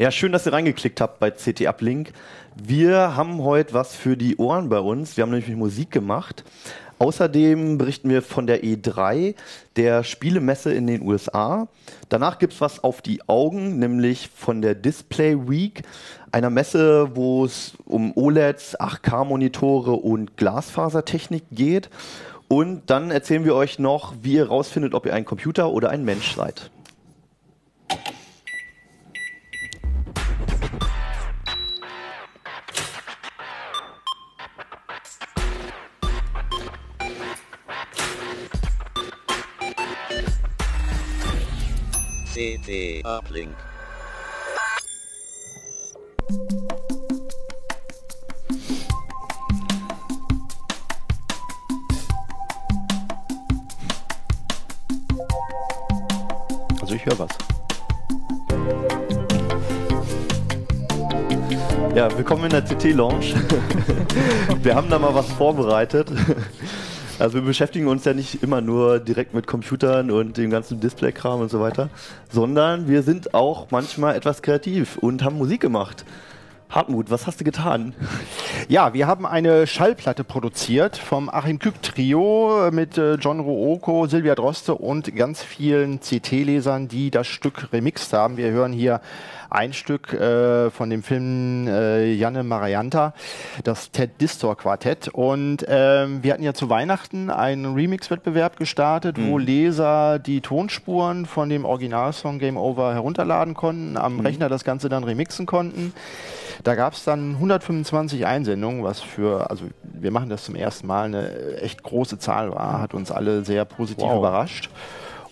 Ja, schön, dass ihr reingeklickt habt bei CT Uplink. Wir haben heute was für die Ohren bei uns. Wir haben nämlich Musik gemacht. Außerdem berichten wir von der E3, der Spielemesse in den USA. Danach gibt's was auf die Augen, nämlich von der Display Week, einer Messe, wo es um OLEDs, 8K-Monitore und Glasfasertechnik geht. Und dann erzählen wir euch noch, wie ihr rausfindet, ob ihr ein Computer oder ein Mensch seid. CT Uplink. Also ich höre was. Ja, willkommen in der CT Lounge. wir haben da mal was vorbereitet. Also wir beschäftigen uns ja nicht immer nur direkt mit Computern und dem ganzen Display-Kram und so weiter, sondern wir sind auch manchmal etwas kreativ und haben Musik gemacht. Hartmut, was hast du getan? Ja, wir haben eine Schallplatte produziert vom Achim Kück Trio mit äh, John Ruoko, Silvia Droste und ganz vielen CT-Lesern, die das Stück remixt haben. Wir hören hier ein Stück äh, von dem Film äh, Janne Marianta, das Ted Distor Quartett. Und ähm, wir hatten ja zu Weihnachten einen Remix-Wettbewerb gestartet, mhm. wo Leser die Tonspuren von dem Originalsong Game Over herunterladen konnten, am mhm. Rechner das Ganze dann remixen konnten. Da gab es dann 125 Einsendungen, was für, also wir machen das zum ersten Mal, eine echt große Zahl war, hat uns alle sehr positiv wow. überrascht.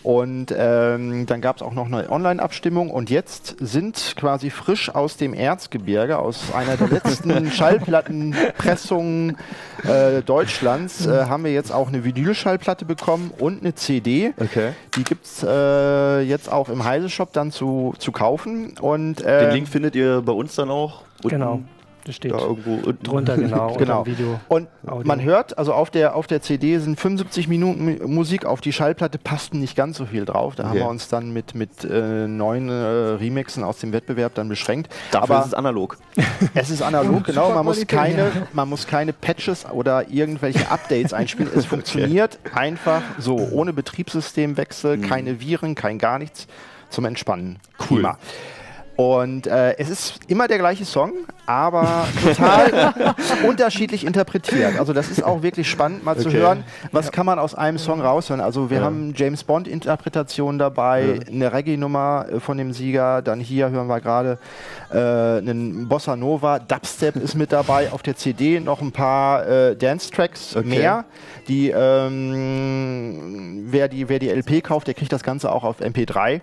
Und ähm, dann gab es auch noch eine Online-Abstimmung und jetzt sind quasi frisch aus dem Erzgebirge, aus einer der letzten Schallplattenpressungen äh, Deutschlands, äh, haben wir jetzt auch eine Vinylschallplatte bekommen und eine CD. Okay. Die gibt es äh, jetzt auch im Heise-Shop dann zu, zu kaufen. Und, Den Link findet ihr bei uns dann auch. Genau. Das steht da irgendwo drunter, genau. genau. Video, und Audio. man hört, also auf der, auf der CD sind 75 Minuten Musik, auf die Schallplatte passten nicht ganz so viel drauf. Da okay. haben wir uns dann mit, mit äh, neun äh, Remixen aus dem Wettbewerb dann beschränkt. Dafür Aber ist es analog. Es ist analog, genau. Man muss, keine, man muss keine Patches oder irgendwelche Updates einspielen. Es funktioniert okay. einfach so, ohne Betriebssystemwechsel, mhm. keine Viren, kein gar nichts zum Entspannen. Cool. Prima. Und äh, es ist immer der gleiche Song, aber total unterschiedlich interpretiert. Also das ist auch wirklich spannend, mal okay. zu hören, was ja. kann man aus einem Song raushören. Also wir ja. haben James Bond Interpretation dabei, ja. eine Reggae-Nummer äh, von dem Sieger, dann hier hören wir gerade äh, einen Bossa Nova, Dubstep ist mit dabei, auf der CD noch ein paar äh, Dance-Tracks okay. mehr. Die, ähm, wer die, wer die LP kauft, der kriegt das Ganze auch auf MP3.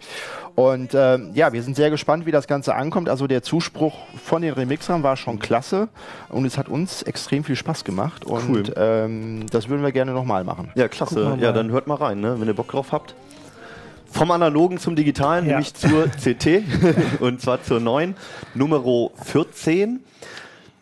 Und ähm, ja, wir sind sehr gespannt, wie das Ganze ankommt. Also der Zuspruch von den Remixern war schon klasse und es hat uns extrem viel Spaß gemacht. Und cool. ähm, das würden wir gerne nochmal machen. Ja, klasse. Ja, dann hört mal rein, ne? wenn ihr Bock drauf habt. Vom Analogen zum Digitalen, ja. nämlich zur CT und zwar zur neuen Nummer 14.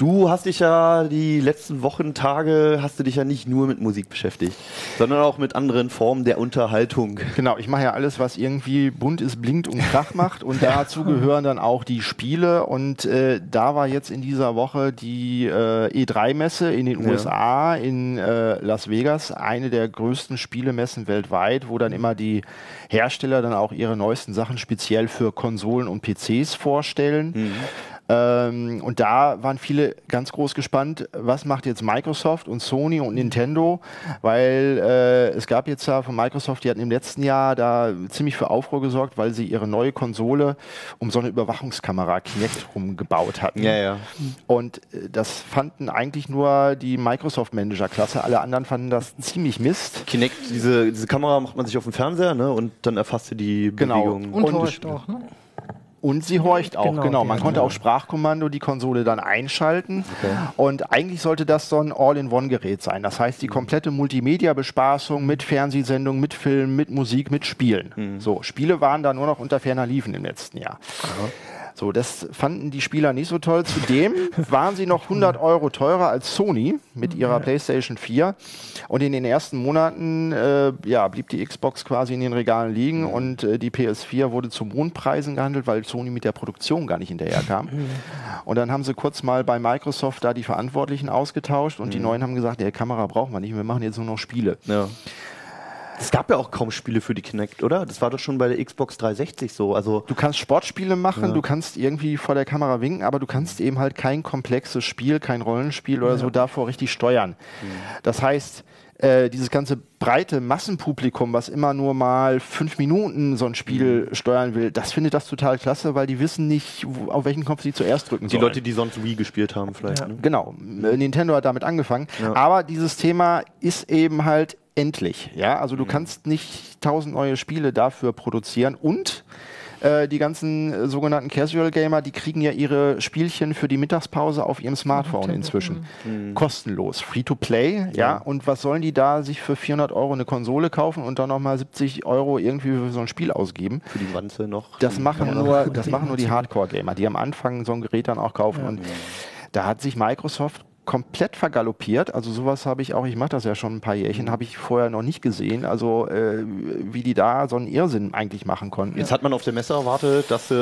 Du hast dich ja die letzten Wochen, Tage, hast du dich ja nicht nur mit Musik beschäftigt, sondern auch mit anderen Formen der Unterhaltung. Genau, ich mache ja alles, was irgendwie bunt ist, blinkt und Krach macht und dazu gehören dann auch die Spiele und äh, da war jetzt in dieser Woche die äh, E3-Messe in den ja. USA, in äh, Las Vegas, eine der größten Spielemessen weltweit, wo dann immer die Hersteller dann auch ihre neuesten Sachen speziell für Konsolen und PCs vorstellen. Mhm. Ähm, und da waren viele ganz groß gespannt, was macht jetzt Microsoft und Sony und Nintendo, weil äh, es gab jetzt ja von Microsoft, die hatten im letzten Jahr da ziemlich für Aufruhr gesorgt, weil sie ihre neue Konsole um so eine Überwachungskamera Kinect rumgebaut hatten. Ja, ja. Und äh, das fanden eigentlich nur die Microsoft-Manager-Klasse, alle anderen fanden das ziemlich Mist. Kinect, diese, diese Kamera macht man sich auf dem Fernseher ne? und dann erfasst sie die genau. Bewegung. Und, und auch, ne? Und sie horcht auch, genau. genau. Man konnte auch Sprachkommando die Konsole dann einschalten. Okay. Und eigentlich sollte das so ein All-in-One-Gerät sein. Das heißt, die komplette Multimedia-Bespaßung mit Fernsehsendungen, mit Filmen, mit Musik, mit Spielen. Mhm. So, Spiele waren da nur noch unter ferner Liefen im letzten Jahr. So, das fanden die Spieler nicht so toll. Zudem waren sie noch 100 Euro teurer als Sony mit ihrer PlayStation 4. Und in den ersten Monaten äh, ja, blieb die Xbox quasi in den Regalen liegen und äh, die PS4 wurde zu Mondpreisen gehandelt, weil Sony mit der Produktion gar nicht hinterherkam. Und dann haben sie kurz mal bei Microsoft da die Verantwortlichen ausgetauscht und die Neuen haben gesagt, der Kamera brauchen wir nicht, wir machen jetzt nur noch Spiele. Ja. Es gab ja auch kaum Spiele für die Kinect, oder? Das war doch schon bei der Xbox 360 so. Also Du kannst Sportspiele machen, du kannst irgendwie vor der Kamera winken, aber du kannst eben halt kein komplexes Spiel, kein Rollenspiel oder so davor richtig steuern. Das heißt, äh, dieses ganze breite Massenpublikum, was immer nur mal fünf Minuten so ein Spiel steuern will, das findet das total klasse, weil die wissen nicht, wo, auf welchen Knopf sie zuerst drücken die sollen. Leute, die sonst Wii gespielt haben, vielleicht. Ja. Ne? Genau, äh, Nintendo hat damit angefangen. Aber dieses Thema ist eben halt endlich. Ja, also du kannst nicht tausend neue Spiele dafür produzieren und äh, die ganzen äh, sogenannten Casual Gamer, die kriegen ja ihre Spielchen für die Mittagspause auf ihrem Smartphone inzwischen. Kostenlos. Free to play, ja. Und was sollen die da sich für 400 Euro eine Konsole kaufen und dann nochmal 70 Euro irgendwie für so ein Spiel ausgeben? Für die Wanze noch. Das machen, nur, das machen nur die Hardcore-Gamer, die am Anfang so ein Gerät dann auch kaufen. Und da hat sich Microsoft komplett vergaloppiert. Also sowas habe ich auch, ich mache das ja schon ein paar Jährchen, habe ich vorher noch nicht gesehen. Also äh, wie die da so einen Irrsinn eigentlich machen konnten. Jetzt hat man auf der Messe erwartet, dass sie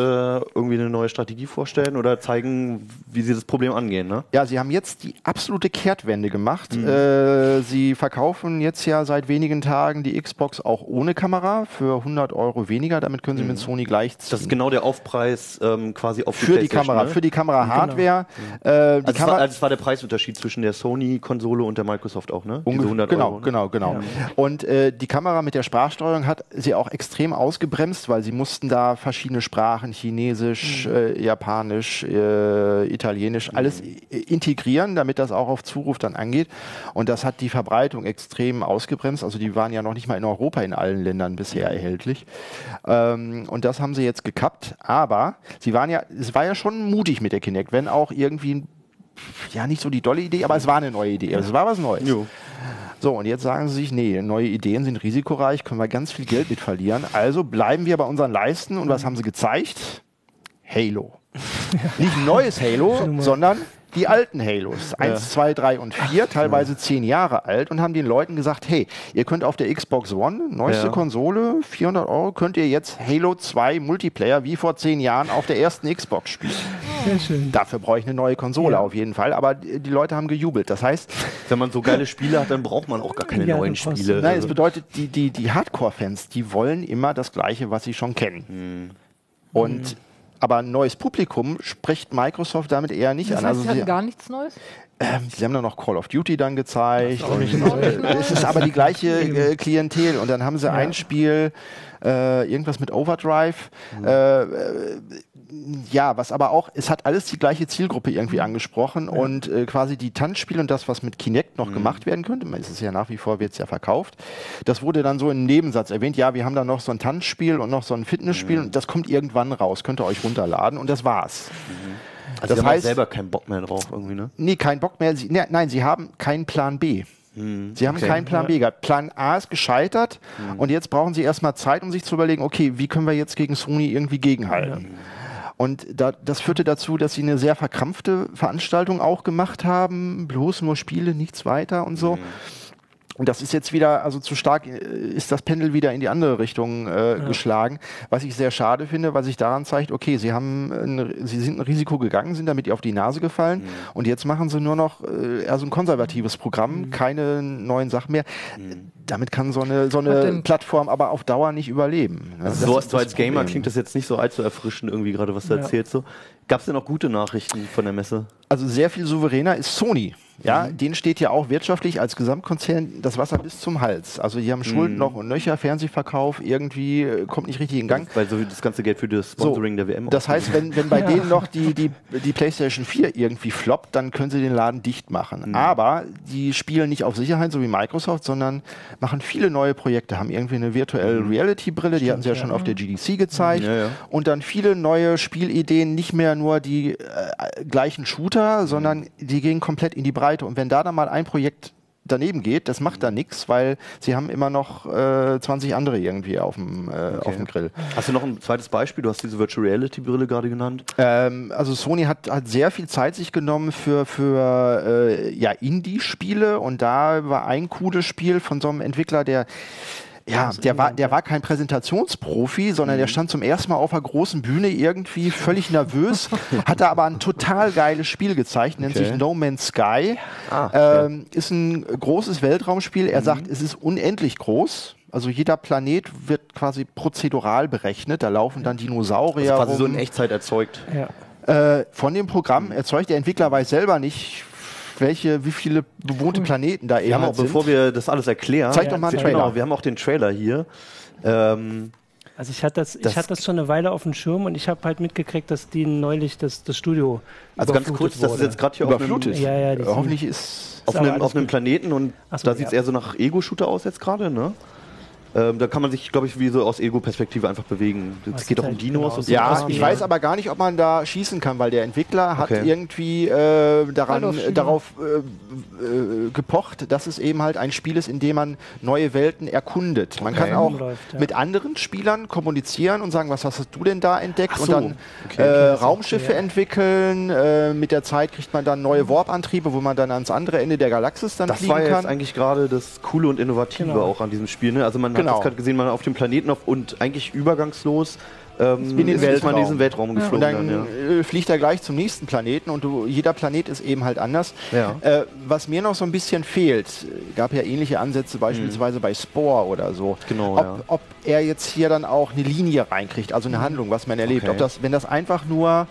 irgendwie eine neue Strategie vorstellen oder zeigen, wie sie das Problem angehen. Ne? Ja, sie haben jetzt die absolute Kehrtwende gemacht. Äh, sie verkaufen jetzt ja seit wenigen Tagen die Xbox auch ohne Kamera für 100 Euro weniger. Damit können sie mit Sony gleichziehen. Das ist genau der Aufpreis ähm, quasi auf für die Kamera, Ne? für die Kamera-Hardware. Äh, die also, es war, Kamera also war der Preisunterschied zwischen der Sony-Konsole und der Microsoft auch, ne? Diese Ungef- 100 genau, Euro, ne? genau, genau. Und äh, die Kamera mit der Sprachsteuerung hat sie auch extrem ausgebremst, weil sie mussten da verschiedene Sprachen, Chinesisch, äh, Japanisch, äh, Italienisch, alles i- integrieren, damit das auch auf Zuruf dann angeht. Und das hat die Verbreitung extrem ausgebremst. Also die waren ja noch nicht mal in Europa in allen Ländern bisher erhältlich. Ähm, und das haben sie jetzt gekappt. Aber sie waren ja, es war ja schon mutig mit der Kinect, wenn auch irgendwie ein ja, nicht so die dolle Idee, aber es war eine neue Idee. Es war was Neues. Jo. So, und jetzt sagen sie sich, nee, neue Ideen sind risikoreich, können wir ganz viel Geld mit verlieren. Also bleiben wir bei unseren Leisten. Und was haben sie gezeigt? Halo. Nicht ein neues Halo, sondern die alten Halos. Eins, zwei, drei und vier, teilweise zehn Jahre alt und haben den Leuten gesagt, hey, ihr könnt auf der Xbox One, neueste Ja. Konsole, 400 Euro, könnt ihr jetzt Halo 2 Multiplayer wie vor zehn Jahren auf der ersten Xbox spielen. Sehr schön. Dafür brauche ich eine neue Konsole auf jeden Fall, aber die Leute haben gejubelt. Das heißt, Wenn man so geile Spiele hat, dann braucht man auch gar keine Ja, neuen Spiele. Nein, es Also- bedeutet, die, die, die Hardcore-Fans, die wollen immer das Gleiche, was sie schon kennen. Und aber ein neues Publikum spricht Microsoft damit eher nicht Das an. heißt, Also sie hatten gar nichts Neues? ähm, sie haben dann noch Call of Duty dann gezeigt. auch nicht und, neu. äh, es ist aber die gleiche äh, Klientel. Und dann haben sie ein Spiel, äh, irgendwas mit Overdrive. Äh, äh, ja, was aber auch, es hat alles die gleiche Zielgruppe irgendwie angesprochen und äh, quasi die Tanzspiele und das, was mit Kinect noch gemacht werden könnte, man ist es ja nach wie vor, wird es ja verkauft, das wurde dann so in einem Nebensatz erwähnt, ja, wir haben da noch so ein Tanzspiel und noch so ein Fitnessspiel und das kommt irgendwann raus, könnt ihr euch runterladen und das war's. also das sie haben heißt- selber keinen Bock mehr drauf irgendwie, ne? Nee, kein Bock mehr. Sie, ne, nein, sie haben keinen Plan B. Sie haben okay. keinen Plan B gehabt. Plan A ist gescheitert und jetzt brauchen sie erstmal Zeit, um sich zu überlegen, okay, wie können wir jetzt gegen Sony irgendwie gegenhalten? Und da, das führte dazu, dass sie eine sehr verkrampfte Veranstaltung auch gemacht haben. Bloß nur Spiele, nichts weiter und so. Und das ist jetzt wieder, also zu stark äh, ist das Pendel wieder in die andere Richtung äh, geschlagen, was ich sehr schade finde, weil sich daran zeigt, okay, sie haben, ein, sie sind ein Risiko gegangen, sind damit auf die Nase gefallen und jetzt machen sie nur noch äh, eher so ein konservatives Programm, keine neuen Sachen mehr. Damit kann so eine, so eine Plattform aber auf Dauer nicht überleben. ne? Also Das so, so als Gamer Problem. klingt das jetzt nicht so allzu erfrischend irgendwie gerade, was du Ja. erzählst. So. Gab es denn auch gute Nachrichten von der Messe? Also sehr viel souveräner ist Sony. Ja, denen steht ja auch wirtschaftlich als Gesamtkonzern das Wasser bis zum Hals. Also die haben Schulden noch und nöcher, Fernsehverkauf irgendwie äh, kommt nicht richtig in Gang. Weil so das ganze Geld für das Sponsoring der WM Das heißt, wenn, wenn bei denen noch die, die, die PlayStation 4 irgendwie floppt, dann können sie den Laden dicht machen. Aber die spielen nicht auf Sicherheit, so wie Microsoft, sondern machen viele neue Projekte, haben irgendwie eine Virtual Reality Brille, die hatten sie ja schon auf der GDC gezeigt. Ja, ja. Und dann viele neue Spielideen, nicht mehr nur die äh, gleichen Shooter, sondern die gehen komplett in die Breite. Und wenn da dann mal ein Projekt daneben geht, das macht da nichts, weil sie haben immer noch äh, 20 andere irgendwie auf dem, äh, auf dem Grill. Hast du noch ein zweites Beispiel? Du hast diese Virtual Reality Brille gerade genannt. Ähm, also Sony hat, hat sehr viel Zeit sich genommen für, für äh, ja, Indie-Spiele und da war ein cooles Spiel von so einem Entwickler, der ja, der war, der war kein Präsentationsprofi, sondern der stand zum ersten Mal auf einer großen Bühne irgendwie völlig nervös, hat da aber ein total geiles Spiel gezeigt, nennt Okay. sich No Man's Sky. Ah, ähm, ist ein großes Weltraumspiel. Er sagt, es ist unendlich groß. Also jeder Planet wird quasi prozedural berechnet. Da laufen dann Dinosaurier Also quasi so rum. in Echtzeit erzeugt. Ja. Äh, von dem Programm erzeugt der Entwickler weiß selber nicht, welche, wie viele bewohnte Planeten da Wir eher haben auch, sind. bevor wir das alles erklären, Zeig doch mal einen genau, Trailer. wir haben auch den Trailer hier. Ähm, Also ich hatte das, Das- ich hatte das schon eine Weile auf dem Schirm und ich habe halt mitgekriegt, dass die neulich das, das Studio also ganz überflutet kurz, das ist wurde. jetzt gerade hier auf einem, überflutet. Ja, ja, Hoffentlich ist. auf aber einem, auf einem. Planeten und so, da sieht es ja. eher so nach Ego-Shooter aus jetzt gerade, ne? Ähm, da kann man sich, glaube ich, wie so aus Ego-Perspektive einfach bewegen. Es Das geht doch um halt Dinos genau und so so. Ja, ich weiß aber gar nicht, ob man da schießen kann, weil der Entwickler hat Okay. irgendwie äh, daran, äh, darauf äh, äh, gepocht, dass es eben halt ein Spiel ist, in dem man neue Welten erkundet. Man Okay. kann auch Rumläuft, ja. mit anderen Spielern kommunizieren und sagen, was hast du denn da entdeckt? Ach und so. dann Okay. äh, das Raumschiffe entwickeln. Äh, mit der Zeit kriegt man dann neue Warp-Antriebe, wo man dann ans andere Ende der Galaxis dann Das fliegen war kann. jetzt eigentlich gerade das Coole und Innovative Genau. auch an diesem Spiel. Ne? Also man Genau. hat das gerade gesehen, man auf dem Planeten auf, und eigentlich übergangslos ähm, in den ist, man in Weltraum. diesen Weltraum Und geflogen. dann dann, ja. äh, fliegt er gleich zum nächsten Planeten und du, jeder Planet ist eben halt anders. Ja. Äh, was mir noch so ein bisschen fehlt, äh, gab ja ähnliche Ansätze beispielsweise bei Spore oder so. Mhm. Genau, ob, ja. ob er jetzt hier dann auch eine Linie reinkriegt, also eine Handlung, was man erlebt. Okay. Ob das, wenn das einfach nur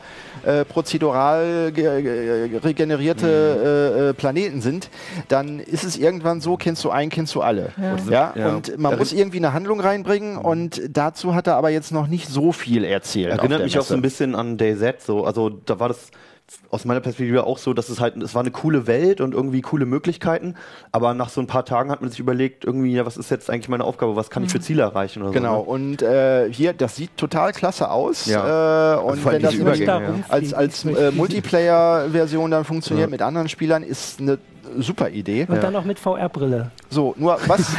äh, prozedural ge regenerierte Mhm. äh, äh, Planeten sind, dann ist es irgendwann so, kennst du einen, kennst du alle. Ja. Ja. Und man Ja, muss irgendwie eine Handlung reinbringen und dazu hat er aber jetzt noch nicht so viel erzählt. Erinnert mich auch so ein bisschen an DayZ. So. Also da war das aus meiner Perspektive auch so, dass es halt, es war eine coole Welt und irgendwie coole Möglichkeiten, aber nach so ein paar Tagen hat man sich überlegt, irgendwie, ja, was ist jetzt eigentlich meine Aufgabe, was kann ich für Ziele erreichen oder Genau, so. ne? und äh, hier, das sieht total klasse aus. Ja. Äh, und allem wenn das da ja. als, als äh, Multiplayer-Version dann funktioniert mit anderen Spielern, ist eine super Idee. Und dann noch mit VR-Brille. So, nur was,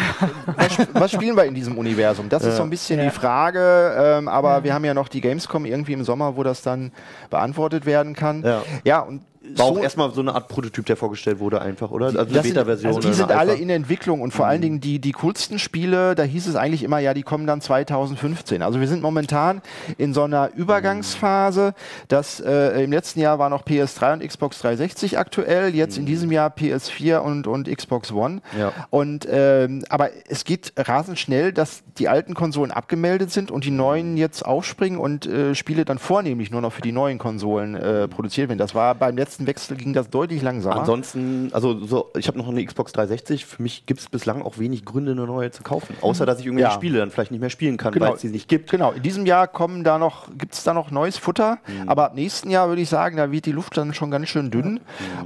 was, was spielen wir in diesem Universum? Das ist so ein bisschen Ja. die Frage, ähm, aber wir haben ja noch die Gamescom irgendwie im Sommer, wo das dann beantwortet werden kann. Ja. ja und War auch so- erstmal so eine Art Prototyp, der vorgestellt wurde, einfach, oder? Also eine sind, Beta-Version. also die sind alle Alpha. in Entwicklung und vor allen Dingen die, die coolsten Spiele, da hieß es eigentlich immer, ja, die kommen dann 2015. Also wir sind momentan in so einer Übergangsphase. Das, äh, Im letzten Jahr war noch PS3 und Xbox 360 aktuell, jetzt in diesem Jahr PS4 und, und Xbox One. Ja. Und, ähm, aber es geht rasend schnell, dass die alten Konsolen abgemeldet sind und die neuen jetzt aufspringen und äh, Spiele dann vornehmlich nur noch für die neuen Konsolen äh, produziert werden. Das war beim letzten Wechsel ging das deutlich langsamer. Ansonsten, also so, ich habe noch eine Xbox 360. Für mich gibt es bislang auch wenig Gründe, eine neue zu kaufen. Außer, dass ich irgendwelche Ja. Spiele dann vielleicht nicht mehr spielen kann, Genau. weil es sie nicht gibt. Genau, in diesem Jahr kommen da noch, gibt es da noch neues Futter, Mhm. aber ab nächsten Jahr würde ich sagen, da wird die Luft dann schon ganz schön dünn. Mhm.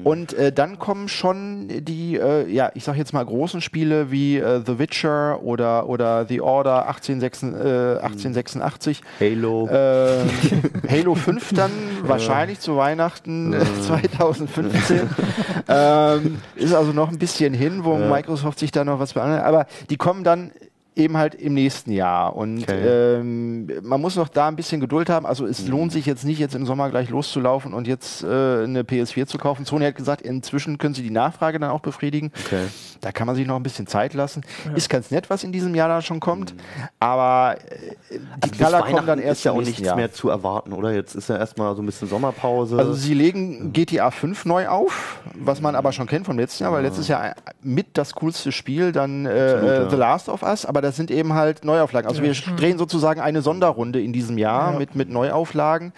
Und äh, dann kommen schon die, äh, ja, ich sag jetzt mal großen Spiele wie äh, The Witcher oder, oder The Order 1886, äh, 1886. Halo. Äh, Halo 5 dann wahrscheinlich zu Weihnachten 2015. ähm, ist also noch ein bisschen hin, wo Microsoft sich da noch was beantwortet. Aber die kommen dann eben halt im nächsten Jahr. Und Okay. ähm, man muss noch da ein bisschen Geduld haben. Also es lohnt sich jetzt nicht, jetzt im Sommer gleich loszulaufen und jetzt äh, eine PS4 zu kaufen. Sony hat gesagt, inzwischen können sie die Nachfrage dann auch befriedigen. Okay. Da kann man sich noch ein bisschen Zeit lassen. Ist ganz nett, was in diesem Jahr da schon kommt. Aber äh, die Also Knaller kommen dann erst ist ja auch nichts Jahr. mehr zu erwarten, oder? Jetzt ist ja erstmal so ein bisschen Sommerpause. Also sie legen GTA 5 neu auf, was man aber schon kennt vom letzten Jahr, weil letztes Jahr mit das coolste Spiel dann äh, Absolut, äh, ja. The Last of Us, aber das sind eben halt Neuauflagen. Also wir drehen sozusagen eine Sonderrunde in diesem Jahr mit, mit Neuauflagen.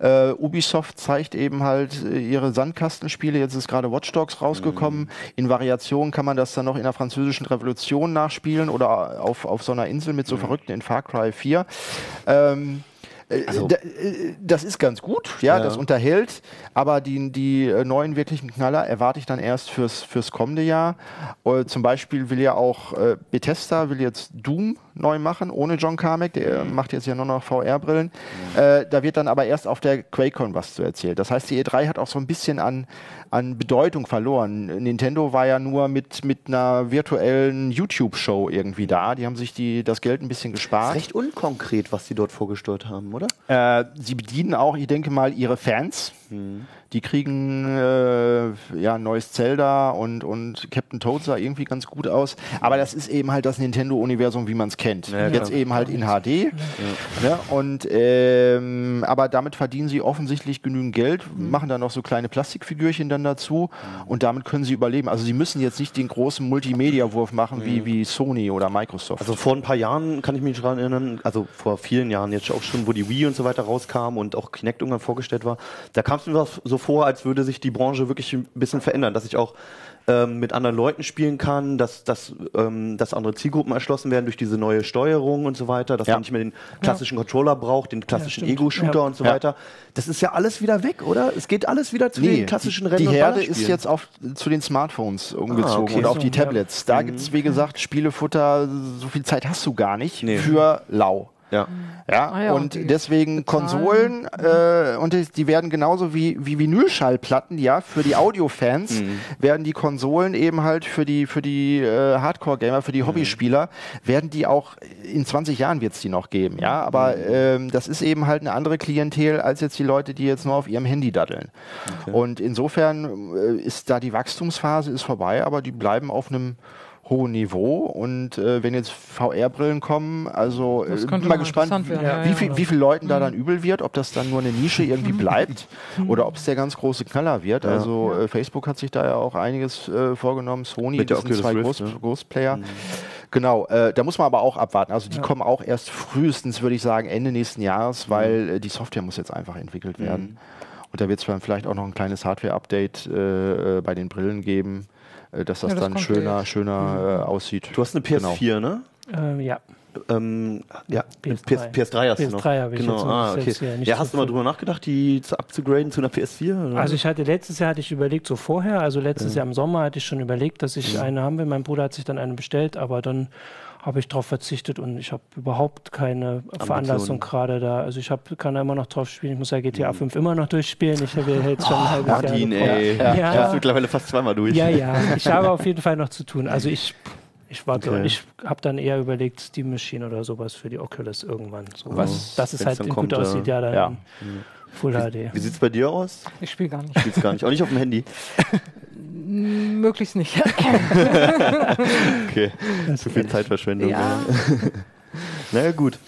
Äh, Ubisoft zeigt eben halt äh, ihre Sandkastenspiele. Jetzt ist gerade Watch Dogs rausgekommen. Mhm. In Variationen kann man das dann noch in der französischen Revolution nachspielen oder auf, auf so einer Insel mit so Mhm. Verrückten in Far Cry 4. Ähm, äh, da, äh, das ist ganz gut, ja, Also Ja. das unterhält, aber die, die äh, neuen wirklichen Knaller erwarte ich dann erst fürs, fürs kommende Jahr. Äh, zum Beispiel will ja auch äh, Bethesda will jetzt Doom neu machen, ohne John Carmack. Der macht jetzt ja nur noch VR-Brillen. Äh, da wird dann aber erst auf der QuakeCon was zu erzählen. Das heißt, die E3 hat auch so ein bisschen an, an Bedeutung verloren. Nintendo war ja nur mit, mit einer virtuellen YouTube-Show irgendwie da. Die haben sich die, das Geld ein bisschen Das gespart. ist recht unkonkret, was sie dort vorgestellt haben, oder? Äh, sie bedienen auch, ich denke mal, ihre Fans. Die kriegen äh, ja ein neues Zelda und, und Captain Toad sah irgendwie ganz gut aus. Aber das ist eben halt das Nintendo-Universum, wie man es kennt. Ja, Jetzt eben halt in HD. Ne? Und ähm, aber damit verdienen sie offensichtlich genügend Geld, machen dann noch so kleine Plastikfigürchen dann dazu und damit können sie überleben. Also sie müssen jetzt nicht den großen Multimedia-Wurf machen wie, wie Sony oder Microsoft. Also vor ein paar Jahren kann ich mich daran erinnern, also vor vielen Jahren jetzt auch schon, wo die Wii und so weiter rauskam und auch Kinect irgendwann vorgestellt war, da kam es mir so vor, als würde sich die Branche wirklich ein bisschen verändern, dass ich auch ähm, mit anderen Leuten spielen kann, dass, dass, ähm, dass andere Zielgruppen erschlossen werden durch diese neue Steuerung und so weiter, dass Ja. man nicht mehr den klassischen Controller braucht, den klassischen stimmt. Ego-Shooter Ja. und so Ja. weiter. Das ist ja alles wieder weg, oder? Es geht alles wieder zu den klassischen Rennen die Herde ist jetzt auf, zu den Smartphones umgezogen Ah, okay. und auf die ja. Tablets. Da gibt's wie gesagt, Spielefutter, so viel Zeit hast du gar nicht Nee. für lau. Ja. Ja, Ah ja, und und deswegen Konsolen äh, und die, die werden genauso wie, wie Vinylschallplatten, ja, für die Audiofans werden die Konsolen eben halt für die für die äh, Hardcore-Gamer, für die Hobbyspieler, werden die auch in 20 Jahren wird's die noch geben, ja, aber ähm, das ist eben halt eine andere Klientel als jetzt die Leute, die jetzt nur auf ihrem Handy daddeln. Und insofern äh, ist da die Wachstumsphase ist vorbei, aber die bleiben auf einem hohen Niveau und äh, wenn jetzt VR-Brillen kommen, also äh, Das bin könnte mal gespannt, werden, wie, ja, wie, ja. viel, wie viel Leuten da dann übel wird, ob das dann nur eine Nische irgendwie bleibt oder ob es der ganz große Knaller wird. Also äh, Facebook hat sich da ja auch einiges äh, vorgenommen, Sony, Mit das sind zwei Rift, Groß, ne? Großplayer. Genau, äh, da muss man aber auch abwarten. Also die kommen auch erst frühestens, würde ich sagen, Ende nächsten Jahres, weil äh, die Software muss jetzt einfach entwickelt werden. Und da wird es dann vielleicht auch noch ein kleines Hardware-Update äh, äh, bei den Brillen geben, äh, dass das, Ja, das dann schöner, jetzt. schöner äh, aussieht. Du hast eine Genau. PS4, ne? Ähm, ja. Ähm, ja, PS3. PS, PS3 hast du noch. PS3 habe ich genau. ah, okay. jetzt ja nicht Ja, so hast du mal drüber nachgedacht, die zu upzugraden zu einer PS4? Oder? Also ich hatte letztes Jahr hatte ich überlegt, so vorher, also letztes Jahr im Sommer hatte ich schon überlegt, dass ich eine haben will. Mein Bruder hat sich dann eine bestellt, aber dann habe ich darauf verzichtet und ich habe überhaupt keine Veranlassung gerade da. Also ich hab, kann da immer noch drauf spielen. Ich muss ja GTA 5 immer noch durchspielen. Ich habe ja jetzt schon ein halbes Jahr Martin, gebraucht. ey. Ja. Ich hab's mittlerweile fast zweimal durch. Ja, ja. Ich habe auf jeden Fall noch zu tun. Also ich, ich warte Okay. und ich habe dann eher überlegt, Steam Machine oder sowas für die Oculus irgendwann. So, Was, dass es halt gut kommt, aussieht, ja, dann ja. in Full HD. Wie sieht's bei dir aus? Ich spiele gar nicht. Spielst gar nicht. Auch nicht auf dem Handy. Möglichst nicht. Okay. Zu viel Zeitverschwendung. ja, Na ja, gut.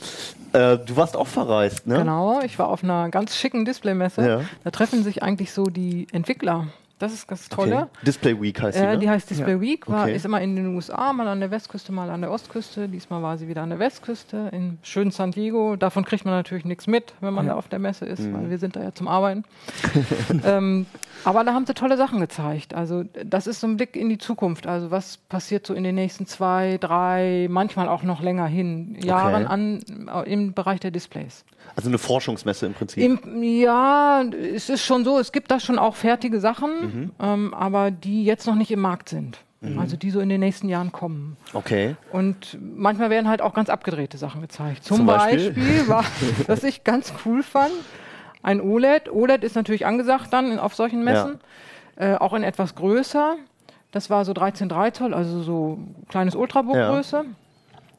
Äh, du warst auch verreist, ne? genau. Ich war auf einer ganz schicken Displaymesse. Ja. Da treffen sich eigentlich so die Entwickler. Das ist das Tolle. Okay. Display Week heißt Äh, die, die ne? heißt Display Week, war, Okay. ist immer in den USA, mal an der Westküste, mal an der Ostküste. Diesmal war sie wieder an der Westküste, in schönen San Diego. Davon kriegt man natürlich nichts mit, wenn man da auf der Messe ist, Mhm. weil wir sind da ja zum Arbeiten. ähm, aber da haben sie tolle Sachen gezeigt. Also das ist so ein Blick in die Zukunft. Also was passiert so in den nächsten zwei, drei, manchmal auch noch länger hin, Jahren an äh, im Bereich der Displays. Also eine Forschungsmesse im Prinzip. Im, ja, es ist schon so, es gibt da schon auch fertige Sachen, ähm, aber die jetzt noch nicht im Markt sind. Also die so in den nächsten Jahren kommen. okay. Und manchmal werden halt auch ganz abgedrehte Sachen gezeigt. Zum, Zum Beispiel? Beispiel, war, was ich ganz cool fand, ein OLED. OLED ist natürlich angesagt dann auf solchen Messen, äh, auch in etwas größer. Das war so 13,3 Zoll, also so kleines Ultrabook-Größe.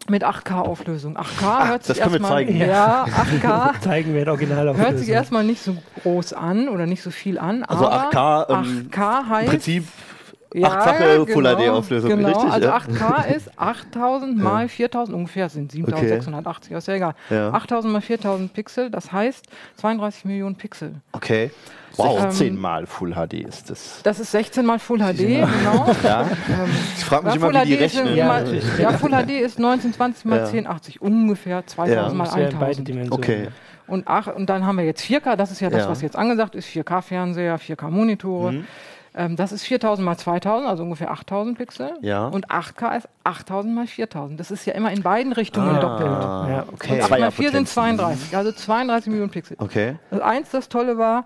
Mit 8K-Auflösung. 8K hört sich das können wir erstmal. Ja, 8K. Zeigen wir Original Hört sich erstmal nicht so groß an oder nicht so viel an. Also aber 8K, ähm, 8K Im heißt. Prinzip ja, achtfache Full HD-Auflösung, Genau, richtig? also ja? 8K ist 8000 mal 4000, ungefähr sind 7680, ist ja egal. Ja. 8000 mal 4000 Pixel, das heißt 32 Millionen Pixel. Okay. Wow. 16 mal Full HD ist das. Das ist 16 mal Full HD, genau. Ja? ich frage mich Ja, immer, Full wie die HD ist, rechnen. Ja, mal, ja, Full HD ist 1920 mal Ja. 1080, ungefähr 2000 Ja. mal Das wäre in beide 1000. Dimensionen. Okay. Und, ach, und dann haben wir jetzt 4K, das ist ja das, Ja. was jetzt angesagt ist, 4K-Fernseher, 4K-Monitore. Mhm. Ähm, das ist 4000 mal 2000, also ungefähr 8000 Pixel. Ja. Und 8K ist 8000 mal 4000. Das ist ja immer in beiden Richtungen doppelt. Ah, Ja. okay. Und 8 mal 4 sind Zweierpotenzen. 32, also 32 Millionen Pixel. Okay. Das eins, das Tolle war,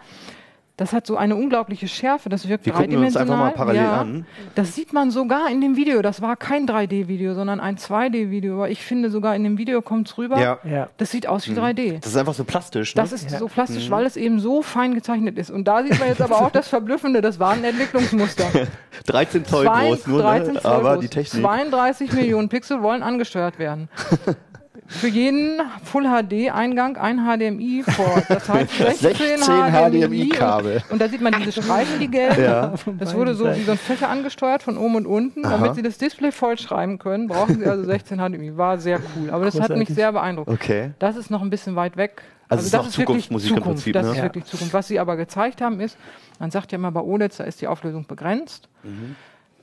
Das hat so eine unglaubliche Schärfe, das wirkt Wir gucken uns einfach mal parallel ja, an. Das sieht man sogar in dem Video. Das war kein 3D-Video, sondern ein 2D-Video. Aber ich finde sogar in dem Video kommt es rüber. Ja. Ja. Das sieht aus wie 3D. Das ist einfach so plastisch. Ne? Das ist so plastisch, weil es eben so fein gezeichnet ist. Und da sieht man jetzt aber auch das Verblüffende, das war ein Entwicklungsmuster. 13 Zoll Zwei- groß nur, 13 ne? Zoll aber groß. die Technik. 32 Millionen Pixel wollen angesteuert werden. Für jeden Full HD Eingang ein HDMI-Port. Das heißt 16, 16 HDMI-Kabel. Und, und da sieht man diese Streifen, die gelben. Ja. Das wurde so wie so ein Fächer angesteuert von oben und unten. Damit sie das Display vollschreiben können, brauchen sie also 16 HDMI. War sehr cool. Aber das hat mich Großartig. sehr beeindruckt. Okay. Das ist noch ein bisschen weit weg. Also es ist auch Zukunftsmusik im Zukunft. Prinzip, Das ne? ist wirklich Zukunft. Was sie aber gezeigt haben, ist, man sagt ja immer bei OLEDs, da ist die Auflösung begrenzt. Mhm.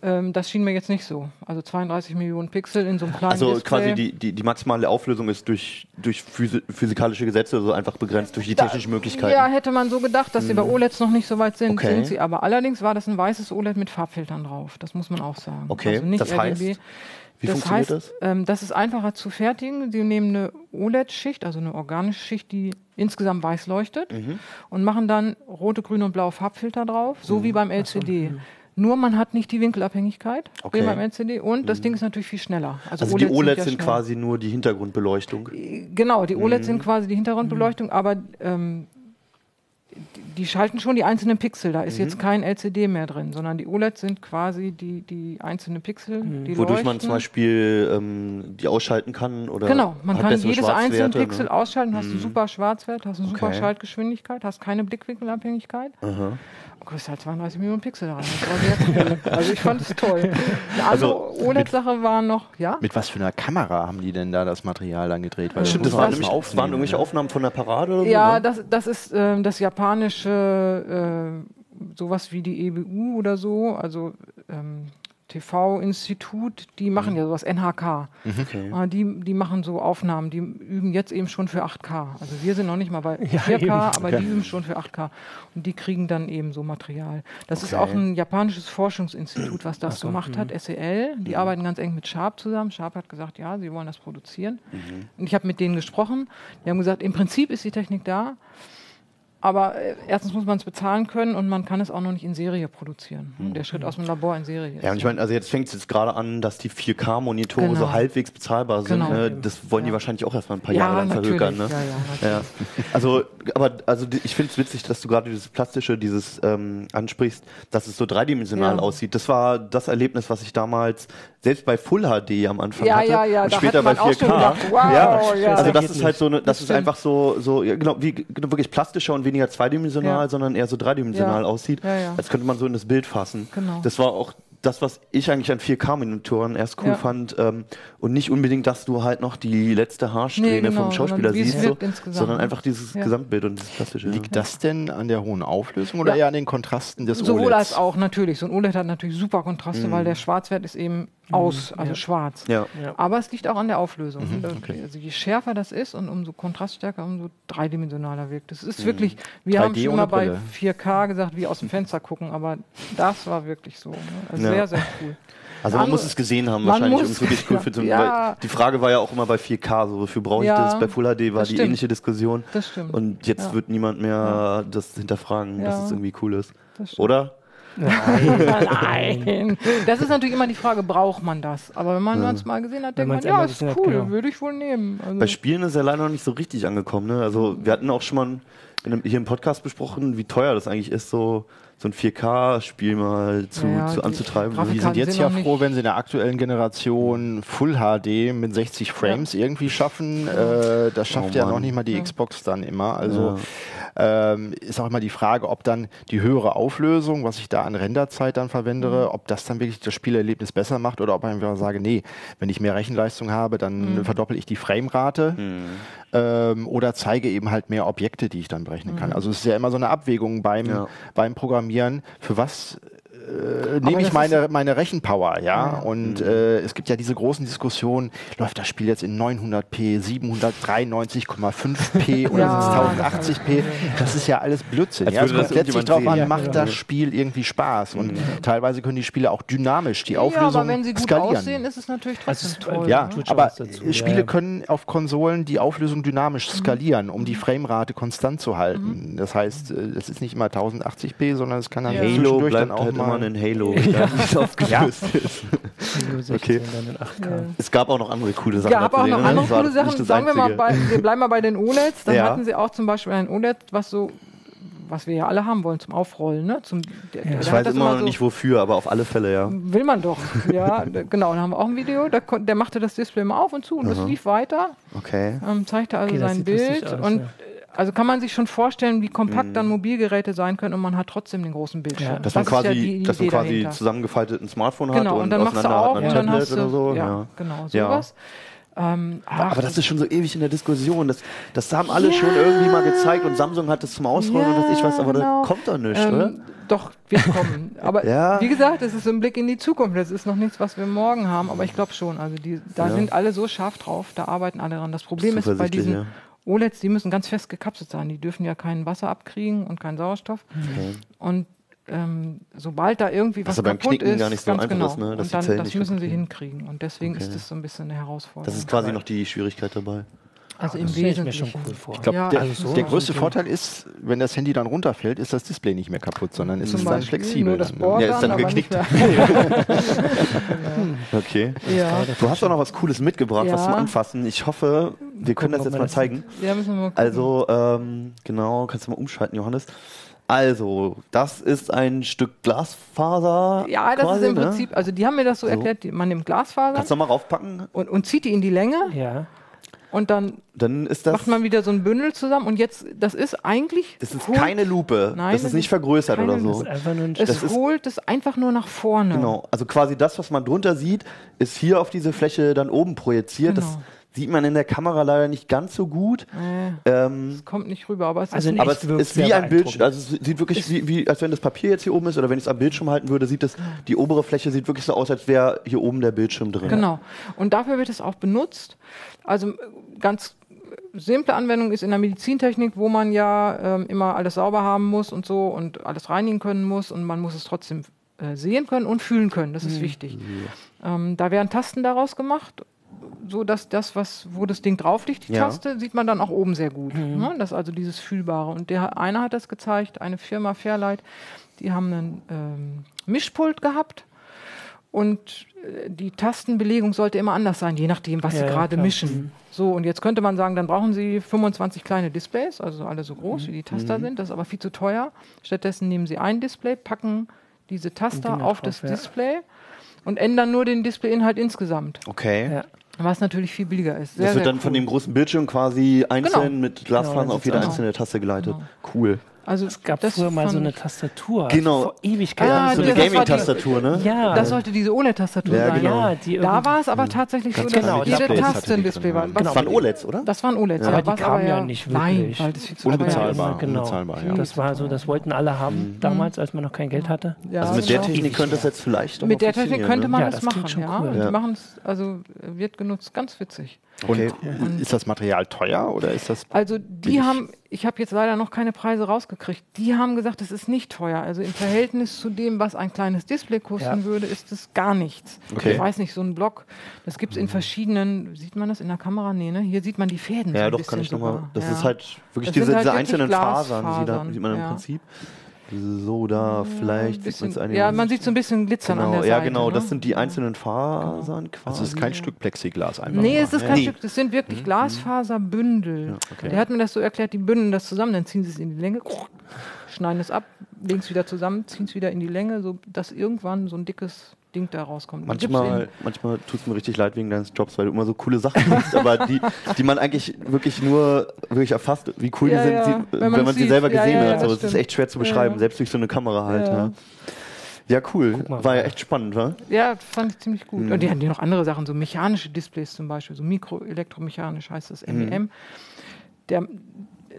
Ähm, das schien mir jetzt nicht so. Also 32 Millionen Pixel in so einem kleinen Also Display. quasi die, die, die maximale Auflösung ist durch, durch physi physikalische Gesetze so einfach begrenzt durch die technischen Möglichkeiten. Ja, hätte man so gedacht, dass sie bei OLEDs noch nicht so weit sind. Okay. sind sie aber. Allerdings war das ein weißes OLED mit Farbfiltern drauf. Das muss man auch sagen. Okay, also nicht das heißt, RGB. Wie das funktioniert heißt, das? Ähm, das ist einfacher zu fertigen. Sie nehmen eine OLED-Schicht, also eine organische Schicht, die insgesamt weiß leuchtet Mhm. und machen dann rote, grüne und blaue Farbfilter drauf, so Mhm. wie beim LCD. Nur man hat nicht die Winkelabhängigkeit Okay. wie beim LCD und das Ding ist natürlich viel schneller. Also die OLEDs OLEDs ja sind schnell. quasi nur die Hintergrundbeleuchtung. Genau, die OLEDs Mhm. sind quasi die Hintergrundbeleuchtung, aber ähm, die, die schalten schon die einzelnen Pixel. Da ist Mhm. jetzt kein LCD mehr drin, sondern die OLEDs sind quasi die, die einzelnen Pixel, die Wodurch leuchten. man zum Beispiel ähm, die ausschalten kann oder Genau, man kann jedes einzelne Schwarzwerte, Pixel ne? ausschalten, hast du super Schwarzwert, hast eine super Okay. Schaltgeschwindigkeit, hast keine Blickwinkelabhängigkeit. Aha. Kriegst halt 32 Millionen Pixel da rein. Das war sehr cool. Also ich fand es toll. Eine andere Also OLED-Sache war noch, ja? Mit was für einer Kamera haben die denn da das Material dann gedreht? Weil Stimmt, das mal nämlich, waren irgendwelche ne? Aufnahmen von der Parade oder so? Ja, ne? das, das ist ähm, das japanische, äh, sowas wie die EBU oder so, also ähm, TV-Institut, die machen ja sowas, NHK. Okay. Äh, die, die machen so Aufnahmen, die üben jetzt eben schon für 8K. Also wir sind noch nicht mal bei Ja, 4K, eben. aber Okay. die üben schon für 8K. Und die kriegen dann eben so Material. Das ist Okay. auch ein japanisches Forschungsinstitut, was das gemacht hat, SEL. Die arbeiten ganz eng mit Sharp zusammen. Sharp hat gesagt, ja, sie wollen das produzieren. Und ich habe mit denen gesprochen. Die haben gesagt, im Prinzip ist die Technik da. Aber äh, erstens muss man es bezahlen können und man kann es auch noch nicht in Serie produzieren. Der Schritt aus dem Labor in Serie. ist Ja, und ich meine, also jetzt fängt es jetzt gerade an, dass die 4K-Monitore Genau. so halbwegs bezahlbar sind. Genau. Ne? Das wollen die Ja. wahrscheinlich auch erstmal ein paar ja, Jahre lang verhökern. Ne? Ja, ja. Also, aber also die- ich finde es witzig, dass du gerade dieses plastische, dieses ähm, ansprichst, dass es so dreidimensional Ja. aussieht. Das war das Erlebnis, was ich damals selbst bei Full HD am Anfang Ja, hatte ja, ja, und da später hat man bei auch 4K. schon gedacht, wow, ja. ja. Also Das ist halt so, eine, das, Das ist stimmt. einfach so, so ja, genau wie genau, wirklich plastischer und weniger zweidimensional, Ja. sondern eher so dreidimensional Ja. aussieht. Ja, ja. Als könnte man so in das Bild fassen. Genau. Das war auch das, was ich eigentlich an 4K-Monitoren erst cool Ja. fand ähm, und nicht unbedingt, dass du halt noch die letzte Haarsträhne Nee, genau, vom Schauspieler siehst, so, sondern ne? einfach dieses Ja. Gesamtbild und dieses Plastische. ja. Liegt das denn an der hohen Auflösung oder Ja. eher an den Kontrasten des Sowohl OLEDs? als auch, natürlich. So ein OLED hat natürlich super Kontraste, weil der Schwarzwert ist eben aus, also schwarz. Ja. Ja. Aber es liegt auch an der Auflösung. Also je schärfer das ist und umso kontraststärker, umso dreidimensionaler wirkt es. Es ist wirklich, wir 3D haben schon mal bei Brille. 4K gesagt, wie aus dem Fenster gucken, aber das war wirklich so. Ne? Also Ja. Sehr, sehr cool. Also man Man- muss es gesehen haben wahrscheinlich, um muss- es wirklich cool ja. zu finden. Ja. Weil die Frage war ja auch immer bei 4K, so wofür brauche ich Ja, das? Bei Full HD war die ähnliche Diskussion. Das stimmt. Und jetzt Ja. wird niemand mehr das hinterfragen, dass Ja. es irgendwie cool ist. Das stimmt. Oder? Nein. Das ist natürlich immer die Frage, braucht man das? Aber wenn man es mal gesehen hat, denkt man, ja, ist gesehen hat, cool, genau. würde ich wohl nehmen. Also, Bei Spielen ist er leider noch nicht so richtig angekommen. Ne? Also wir hatten auch schon mal in einem, hier im Podcast besprochen, wie teuer das eigentlich ist, so, so ein 4K-Spiel mal zu, Ja, zu anzutreiben. Grafik- Die sind jetzt sind ja froh, wenn sie in der aktuellen Generation Full HD mit 60 Frames irgendwie schaffen. Äh, das schafft Oh ja noch nicht mal die Xbox dann immer. Also ähm, ist auch immer die Frage, ob dann die höhere Auflösung, was ich da an Renderzeit dann verwende, ob das dann wirklich das Spielerlebnis besser macht oder ob ich einfach sage, nee, wenn ich mehr Rechenleistung habe, dann verdoppel ich die Framerate ähm, oder zeige eben halt mehr Objekte, die ich dann berechnen kann. Also es ist ja immer so eine Abwägung beim, Ja. beim Programmieren, für was äh, nehme ich meine, meine Rechenpower, ja. ja. Und mhm. äh, es gibt ja diese großen Diskussionen, läuft das Spiel jetzt in 900p, 793,5p oder ja, 1080p? Das ist ja alles Blödsinn. Ja, es kommt letztlich drauf an, macht das Spiel irgendwie Spaß. Und mhm. teilweise können die Spiele auch dynamisch die Auflösung ja, aber wenn sie gut skalieren. aussehen, ist es natürlich trotzdem also, toll. Ja, ne? aber Spiele können auf Konsolen die Auflösung dynamisch mhm. skalieren, um die Framerate konstant zu halten. Mhm. Das heißt, äh, es ist nicht immer 1080p, sondern es kann dann ja. Halo bleibt dann auch halt mal immer in Halo, ja. nicht aufgelöst ist. okay. Es gab auch noch andere coole Sachen. Es gab auch noch andere coole Sachen. Sagen wir mal, bei, wir bleiben mal bei den OLEDs. Dann hatten sie auch zum Beispiel ein OLED, was so was wir ja alle haben wollen zum Aufrollen. Ne? Zum, der, ja. Ich weiß immer noch so nicht wofür, aber auf alle Fälle, ja. Will man doch, ja. genau, dann haben wir auch ein Video, der, der machte das Display mal auf und zu und es lief weiter. Okay. Ähm, zeigte also okay, sein Bild aus, und ja. Also kann man sich schon vorstellen, wie kompakt mhm. dann Mobilgeräte sein können und man hat trotzdem den großen Bildschirm. Ja. Dass das man quasi, ja die, die dass man quasi zusammengefaltet ein Smartphone genau, hat und, und dann machst du auf und dann hast du, so. ja, ja, genau, sowas. Ähm, aber, aber, das ist schon so ewig in der Diskussion. Das, das haben alle ja. schon irgendwie mal gezeigt und Samsung hat es zum Ausrollen ja, und was ich weiß, aber genau. da kommt doch nichts, ähm, oder? Doch, wird kommen. Aber ja. wie gesagt, es ist so ein Blick in die Zukunft. Das ist noch nichts, was wir morgen haben, aber ich glaube schon. Also die, da sind alle so scharf drauf, da arbeiten alle dran. Das Problem ist bei diesen OLEDs, die müssen ganz fest gekapselt sein. Die dürfen ja kein Wasser abkriegen und keinen Sauerstoff. Okay. Und ähm, sobald da irgendwie was, was kaputt Knicken ist, gar nicht so ganz genau. Ist, ne? und dann, das müssen sie hinkriegen. Und deswegen okay. ist das so ein bisschen eine Herausforderung. Das ist quasi noch die Schwierigkeit dabei. Also im Wesentlichen. schon cool vor. Ich glaube, ja, der, also so der größte Vorteil ist, wenn das Handy dann runterfällt, ist das Display nicht mehr kaputt, sondern ist es dann flexibel. Das Board ja, ist dann geknickt. okay. Ja. Du hast auch noch was Cooles mitgebracht, ja. was zum Anfassen. Ich hoffe, wir können das jetzt mal zeigen. Ja, müssen wir mal Also, ähm, genau, kannst du mal umschalten, Johannes. Also, das ist ein Stück Glasfaser. Ja, das quasi, ist im ne? Prinzip, also die haben mir das so, so. erklärt, man nimmt Glasfaser. Kannst du mal raufpacken? Und, und zieht die in die Länge. Ja. Und dann, dann macht man wieder so ein Bündel zusammen. Und jetzt, das ist eigentlich. Das ist holt, keine Lupe. Nein, das ist nicht vergrößert oder so. Das ist einfach nur ein es das holt es einfach nur nach vorne. Genau. Also quasi das, was man drunter sieht, ist hier auf diese Fläche dann oben projiziert. Genau. Das Sieht man in der Kamera leider nicht ganz so gut. Ähm, es kommt nicht rüber, aber es also ist, aber es ist wie ein Bildschirm. Also es sieht wirklich wie, wie, als wenn das Papier jetzt hier oben ist oder wenn ich es am Bildschirm halten würde, sieht das, die obere Fläche sieht wirklich so aus, als wäre hier oben der Bildschirm drin. Genau. Und dafür wird es auch benutzt. Also ganz simple Anwendung ist in der Medizintechnik, wo man ja ähm, immer alles sauber haben muss und so und alles reinigen können muss und man muss es trotzdem äh, sehen können und fühlen können. Das ist mhm. wichtig. Ähm, da werden Tasten daraus gemacht so dass das, was, wo das Ding drauf liegt, die ja. Taste, sieht man dann auch oben sehr gut. Mhm. Ne? Das ist also dieses Fühlbare. Und der eine hat das gezeigt, eine Firma Fairlight, die haben einen ähm, Mischpult gehabt und äh, die Tastenbelegung sollte immer anders sein, je nachdem, was ja, sie gerade mischen. Mhm. So, und jetzt könnte man sagen, dann brauchen sie 25 kleine Displays, also alle so groß, mhm. wie die Taster mhm. sind. Das ist aber viel zu teuer. Stattdessen nehmen sie ein Display, packen diese Taster auf drauf, das ja. Display und ändern nur den Displayinhalt insgesamt. Okay. Ja. Was natürlich viel billiger ist. Sehr, das wird dann cool. von dem großen Bildschirm quasi einzeln genau. mit Glasfasern genau, auf jede einzelne Taste geleitet. Genau. Cool. Also es gab früher mal so eine Tastatur. Genau. Vor Ewigkeiten. Ah, so eine Gaming-Tastatur, ne? Ja. Das sollte diese OLED-Tastatur ja, sein. Genau. Ja, die da war es aber tatsächlich so, dass genau, jede Taste ein Display war. Das waren OLEDs, oder? Das waren OLEDs. Ja. Aber die kamen ja nicht wirklich. Nein, weil das viel zu Unbezahlbar. Genau. Unbezahlbar, ja. Das war so, das wollten alle haben mhm. damals, als man noch kein Geld hatte. Ja, also mit der Technik könnte das jetzt vielleicht Mit der Technik könnte man das machen, ja. Die machen es, also wird genutzt, ganz witzig. Okay. Und ist das Material teuer oder ist das? Also die haben, ich habe jetzt leider noch keine Preise rausgekriegt. Die haben gesagt, es ist nicht teuer. Also im Verhältnis zu dem, was ein kleines Display kosten ja. würde, ist es gar nichts. Okay. Ich weiß nicht, so ein Block, das gibt es in verschiedenen, sieht man das in der Kamera? Nee, ne? Hier sieht man die Fäden. Ja, so doch, kann ich nochmal. Das ja. ist halt wirklich das diese, halt diese einzelnen Fasern, die sieht man im Prinzip. So, da vielleicht bisschen, sieht man Ja, man sieht so ein bisschen Glitzern genau, an der ja, Seite. Ja, genau, ne? das sind die einzelnen Fasern quasi. Also es ist kein Stück Plexiglas einfach. Nee, es ist kein nee. Stück, das sind wirklich mhm. Glasfaserbündel. Ja, okay. Der hat mir das so erklärt, die bündeln das zusammen, dann ziehen sie es in die Länge, schneiden es ab, legen es wieder zusammen, ziehen es wieder in die Länge, so dass irgendwann so ein dickes Ding da rauskommt. Manchmal, manchmal tut es mir richtig leid wegen deines Jobs, weil du immer so coole Sachen machst, aber die, die man eigentlich wirklich nur wirklich erfasst, wie cool ja, die sind, ja. sie, wenn, wenn man sie selber gesehen ja, hat. So, es ist echt schwer zu beschreiben, selbst durch so eine Kamera halt. Ja. Ja, cool. War ja echt spannend, wa? Ja, fand ich ziemlich gut. Mhm. Und die hatten ja noch andere Sachen, so mechanische Displays zum Beispiel, so mikroelektromechanisch heißt das, MEM. Mhm. Der,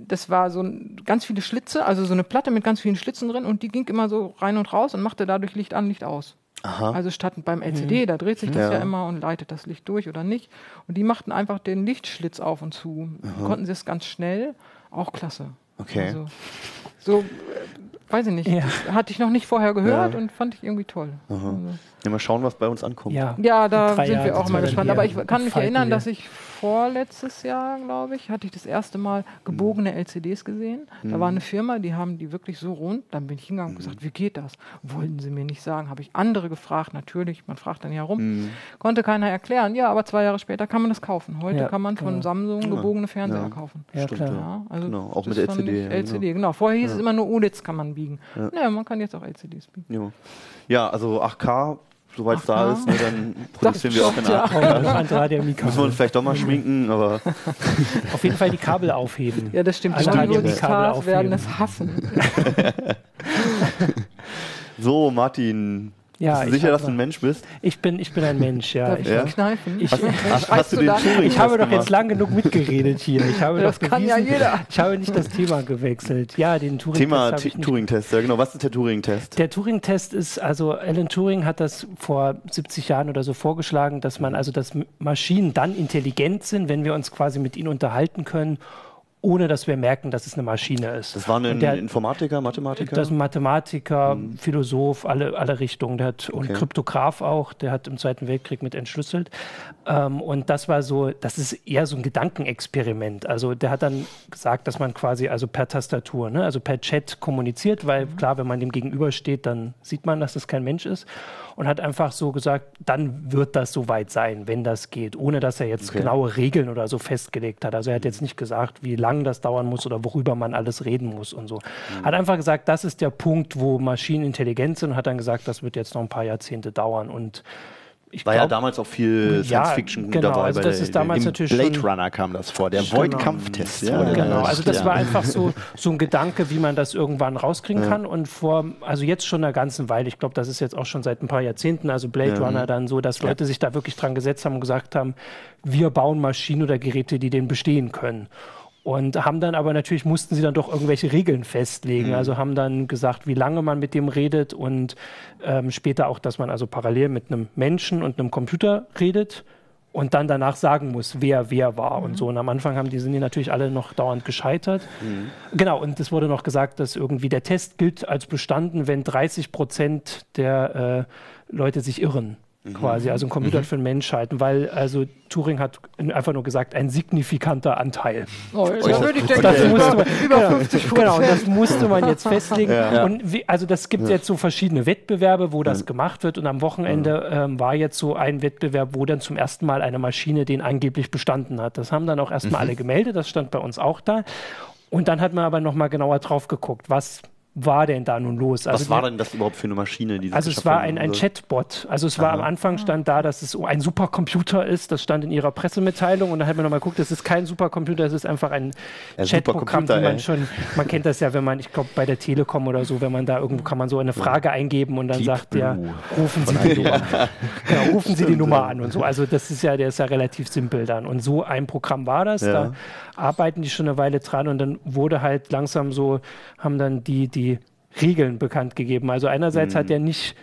das war so ein, ganz viele Schlitze, also so eine Platte mit ganz vielen Schlitzen drin und die ging immer so rein und raus und machte dadurch Licht an, Licht aus. Aha. Also statt beim LCD, da dreht sich das ja. Ja. immer und leitet das Licht durch oder nicht. Und die machten einfach den Lichtschlitz auf und zu. Konnten sie es ganz schnell, auch klasse. Okay. Also, so, äh, weiß ich nicht, Ja. hatte ich noch nicht vorher gehört Ja. und fand ich irgendwie toll. Also, Ja, mal schauen, was bei uns ankommt. Ja. ja, da sind Jahre wir auch mal gespannt. Aber ich kann mich erinnern, wir. dass ich vorletztes Jahr, glaube ich, hatte ich das erste Mal gebogene LCDs gesehen. Da war eine Firma, die haben die wirklich so rund. Dann bin ich hingegangen und gesagt, wie geht das? Wollten sie mir nicht sagen. Habe ich andere gefragt, natürlich. Man fragt dann ja rum. Konnte keiner erklären. Ja, aber zwei Jahre später kann man das kaufen. Heute Ja, kann man von genau. Samsung gebogene Fernseher Ja. kaufen. Ja, Stimmt, klar. ja. Also Genau, auch mit LCD, ja, LCD, genau. Vorher hieß es immer nur OLEDs kann man biegen. Ja. man kann jetzt auch LCDs biegen. Ja, ja also 8K, soweit es da 8K. ist, ne, dann produzieren wir auch in ja. 8K. Noch andere HDMI-Kabel. Müssen wir uns vielleicht doch mal schminken, aber Auf jeden Fall die Kabel aufheben. Ja, das stimmt. Die Alle Hollywood-Stars werden aufheben. es hassen. so, Martin. Ja, bist du ich sicher, dass du ein Mensch bist? Ich bin, ich bin ein Mensch, ja. Darf Ich, ich Ja? mal kneifen? Ich- Hast, hast du den da- Turing ich habe doch jetzt lang genug mitgeredet hier. Ich habe Das doch kann ja bewiesen- jeder. Ich habe nicht das Thema gewechselt. Ja, den Turing-Test Thema Turing-Test, ja genau. Was ist der Turing-Test? Der Turing-Test ist, also Alan Turing hat das vor 70 Jahren oder so vorgeschlagen, dass man also, dass Maschinen dann intelligent sind, wenn wir uns quasi mit ihnen unterhalten können, ohne dass wir merken, dass es eine Maschine ist. Das war ein Und der- Informatiker, Mathematiker? Das ist ein Mathematiker, Philosoph, alle, alle Richtungen. Der hat, und Okay. Kryptograph auch, der hat im Zweiten Weltkrieg mit entschlüsselt. Ähm, und das war so, das ist eher so ein Gedankenexperiment. Also der hat dann gesagt, dass man quasi also per Tastatur, ne, also per Chat kommuniziert, weil klar, wenn man dem gegenübersteht, dann sieht man, dass das kein Mensch ist. Und hat einfach so gesagt, dann wird das soweit sein, wenn das geht, ohne dass er jetzt Okay. genaue Regeln oder so festgelegt hat. Also er hat jetzt nicht gesagt, wie lang das dauern muss oder worüber man alles reden muss und so. Hat einfach gesagt, das ist der Punkt, wo Maschinen intelligent sind und hat dann gesagt, das wird jetzt noch ein paar Jahrzehnte dauern. Und ich War ja glaub- damals auch viel Ja, Science-Fiction genau, dabei. also bei das ist damals natürlich Blade Runner kam das vor, der Genau. Void-Kampftest. Ja, wurde Genau, das. also das Ja. war einfach so, so ein Gedanke, wie man das irgendwann rauskriegen kann. Und vor, also jetzt schon einer ganzen Weile, ich glaube, das ist jetzt auch schon seit ein paar Jahrzehnten, also Blade Ja. Runner dann so, dass Leute sich da wirklich dran gesetzt haben und gesagt haben, wir bauen Maschinen oder Geräte, die den bestehen können. Und haben dann aber natürlich, mussten sie dann doch irgendwelche Regeln festlegen. Also haben dann gesagt, wie lange man mit dem redet und ähm, später auch, dass man also parallel mit einem Menschen und einem Computer redet und dann danach sagen muss, wer wer war und so. Und am Anfang haben die sind die natürlich alle noch dauernd gescheitert. Genau, und es wurde noch gesagt, dass irgendwie der Test gilt als bestanden, wenn 30 Prozent der äh, Leute sich irren. Quasi, also ein Computer für den Mensch halten, weil also Turing hat einfach nur gesagt, ein signifikanter Anteil. Oh, da würde ich denken, Das über, musste man, über genau, 50 genau, das musste man jetzt festlegen. Ja. Und wie, also das gibt jetzt so verschiedene Wettbewerbe, wo das gemacht wird. Und am Wochenende ähm, war jetzt so ein Wettbewerb, wo dann zum ersten Mal eine Maschine den angeblich bestanden hat. Das haben dann auch erstmal alle gemeldet, das stand bei uns auch da. Und dann hat man aber nochmal genauer drauf geguckt, was war denn da nun los? Was Also war die- denn das überhaupt für eine Maschine? Die also es war ein, ein Chatbot. Also es war am Anfang stand da, dass es ein Supercomputer ist. Das stand in ihrer Pressemitteilung und dann hat man nochmal geguckt, das ist kein Supercomputer, es ist einfach ein Ja, Chatprogramm, wie man ey. schon, man kennt das ja, wenn man, ich glaube bei der Telekom oder so, wenn man da irgendwo kann man so eine Frage eingeben und dann Deep sagt der, Blue. rufen Sie die Nummer. genau, rufen Sie die Nummer an und so. Also das ist ja, der ist ja relativ simpel dann. Und so ein Programm war das. Ja. Da arbeiten die schon eine Weile dran und dann wurde halt langsam so, haben dann die, die Regeln bekannt gegeben. Also einerseits hat er nicht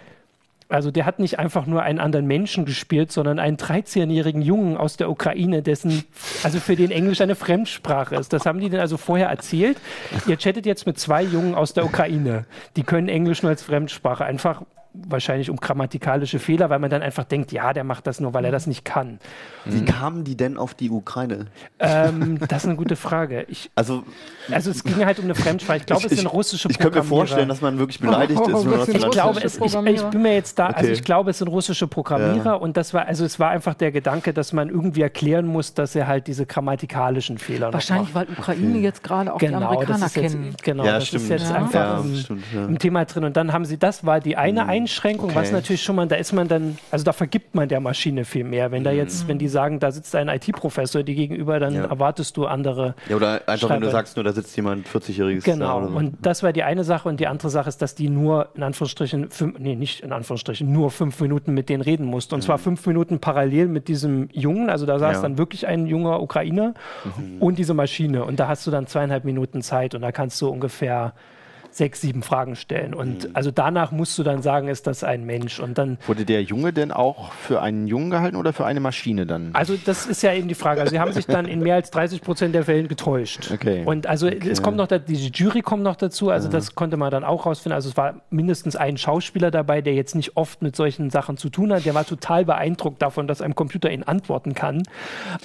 also der hat nicht einfach nur einen anderen Menschen gespielt, sondern einen 13-jährigen Jungen aus der Ukraine, dessen, also für den Englisch eine Fremdsprache ist. Das haben die denn also vorher erzählt. Ihr chattet jetzt mit zwei Jungen aus der Ukraine. Die können Englisch nur als Fremdsprache. Einfach wahrscheinlich um grammatikalische Fehler, weil man dann einfach denkt, ja, der macht das nur, weil er das nicht kann. Wie kamen die denn auf die Ukraine? Ähm, das ist eine gute Frage. Ich, Also, also es ging halt um eine Fremdsprache. Ich glaube, es sind russische ich könnte mir vorstellen, dass man wirklich beleidigt ist, wenn man Oh, das das sind so Ich glaube, es, ich, ich bin mir jetzt da, also Okay. ich glaube, es sind russische Programmierer Ja. und das war, also es war einfach der Gedanke, dass man irgendwie erklären muss, dass er halt diese grammatikalischen Fehler noch Wahrscheinlich, weil Ukraine jetzt gerade auch die Genau, Amerikaner das ist jetzt, kennen. genau, Ja, das stimmt. ist jetzt Ja. einfach Ja, im, stimmt, ja. im Thema drin. Und dann haben sie, das war die eine Mhm. Einschränkung, okay. was natürlich schon mal, da ist man dann, also da vergibt man der Maschine viel mehr. Wenn da jetzt, wenn die sagen, da sitzt ein IT-Professor die gegenüber, dann ja. erwartest du andere. Ja, oder einfach, Schreiber. wenn du sagst, nur da sitzt jemand 40-jähriges. Genau, so. und das war die eine Sache und die andere Sache ist, dass die nur in Anführungsstrichen, fünf, nee, nicht in Anführungsstrichen, nur fünf Minuten mit denen reden musste. Und mhm. zwar fünf Minuten parallel mit diesem Jungen, also da saß ja. dann wirklich ein junger Ukrainer mhm. und diese Maschine. Und da hast du dann zweieinhalb Minuten Zeit und da kannst du ungefähr sechs, sieben Fragen stellen. Und mhm. also danach musst du dann sagen, ist das ein Mensch. Und dann Wurde der Junge denn auch für einen Jungen gehalten oder für eine Maschine dann? Also das ist ja eben die Frage. Also sie haben sich dann in mehr als 30 Prozent der Fälle getäuscht. Okay. Und also okay. es kommt noch, da, die Jury kommt noch dazu, also ja. das konnte man dann auch rausfinden. Also es war mindestens ein Schauspieler dabei, der jetzt nicht oft mit solchen Sachen zu tun hat. Der war total beeindruckt davon, dass ein Computer ihn antworten kann.